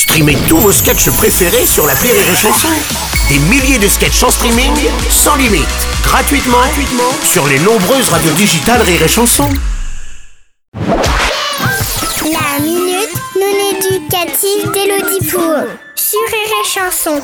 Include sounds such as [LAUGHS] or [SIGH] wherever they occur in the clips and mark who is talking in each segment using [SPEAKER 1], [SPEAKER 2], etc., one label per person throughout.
[SPEAKER 1] Streamez tous vos sketchs préférés sur la Rire et Chanson. Des milliers de sketchs en streaming, sans limite, gratuitement, sur les nombreuses radios digitales Rire et Chanson.
[SPEAKER 2] La minute non éducative d'Elodie Pour sur Rire et Chanson.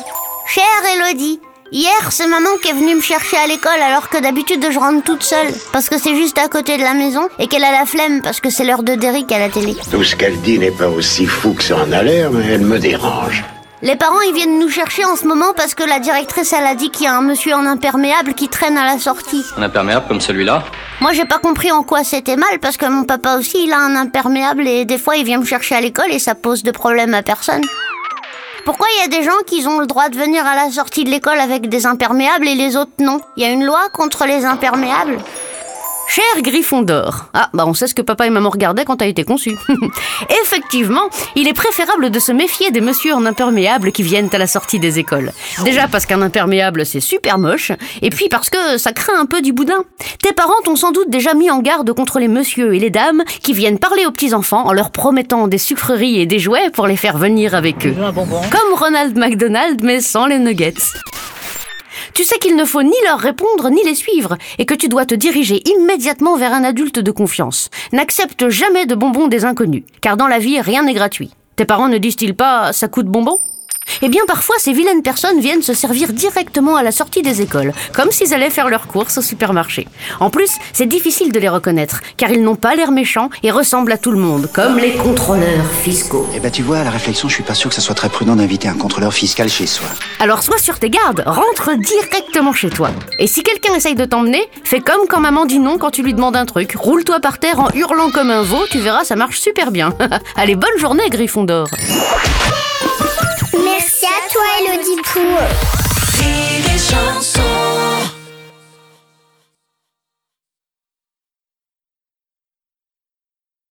[SPEAKER 3] Chère Elodie, hier c'est maman qui est venue me chercher à l'école alors que d'habitude je rentre toute seule parce que c'est juste à côté de la maison et qu'elle a la flemme parce que c'est l'heure de Derrick à la télé.
[SPEAKER 4] Tout ce qu'elle dit n'est pas aussi fou que ça en a l'air, mais elle me dérange.
[SPEAKER 3] Les parents ils viennent nous chercher en ce moment parce que la directrice elle a dit qu'il y a un monsieur en imperméable qui traîne à la sortie.
[SPEAKER 5] Un imperméable comme celui-là
[SPEAKER 3] Moi j'ai pas compris en quoi c'était mal parce que mon papa aussi il a un imperméable et des fois il vient me chercher à l'école et ça pose de problème à personne. Pourquoi il y a des gens qui ont le droit de venir à la sortie de l'école avec des imperméables et les autres non? Il y a une loi contre les imperméables?
[SPEAKER 6] Cher Griffon d'or. Ah, bah on sait ce que papa et maman regardaient quand t'as été conçu. [LAUGHS] Effectivement, il est préférable de se méfier des messieurs en imperméable qui viennent à la sortie des écoles. Déjà parce qu'un imperméable c'est super moche, et puis parce que ça craint un peu du boudin. Tes parents t'ont sans doute déjà mis en garde contre les messieurs et les dames qui viennent parler aux petits-enfants en leur promettant des sucreries et des jouets pour les faire venir avec eux. Comme Ronald McDonald mais sans les nuggets. Tu sais qu'il ne faut ni leur répondre ni les suivre et que tu dois te diriger immédiatement vers un adulte de confiance. N'accepte jamais de bonbons des inconnus, car dans la vie, rien n'est gratuit. Tes parents ne disent-ils pas ça coûte bonbon? Eh bien, parfois, ces vilaines personnes viennent se servir directement à la sortie des écoles, comme s'ils allaient faire leurs courses au supermarché. En plus, c'est difficile de les reconnaître, car ils n'ont pas l'air méchants et ressemblent à tout le monde, comme les contrôleurs fiscaux.
[SPEAKER 7] Eh ben tu vois, à la réflexion, je suis pas sûr que ça soit très prudent d'inviter un contrôleur fiscal chez soi.
[SPEAKER 6] Alors sois sur tes gardes, rentre directement chez toi. Et si quelqu'un essaye de t'emmener, fais comme quand maman dit non quand tu lui demandes un truc. Roule-toi par terre en hurlant comme un veau, tu verras, ça marche super bien. [LAUGHS] Allez, bonne journée, Griffon d'or.
[SPEAKER 2] Merci à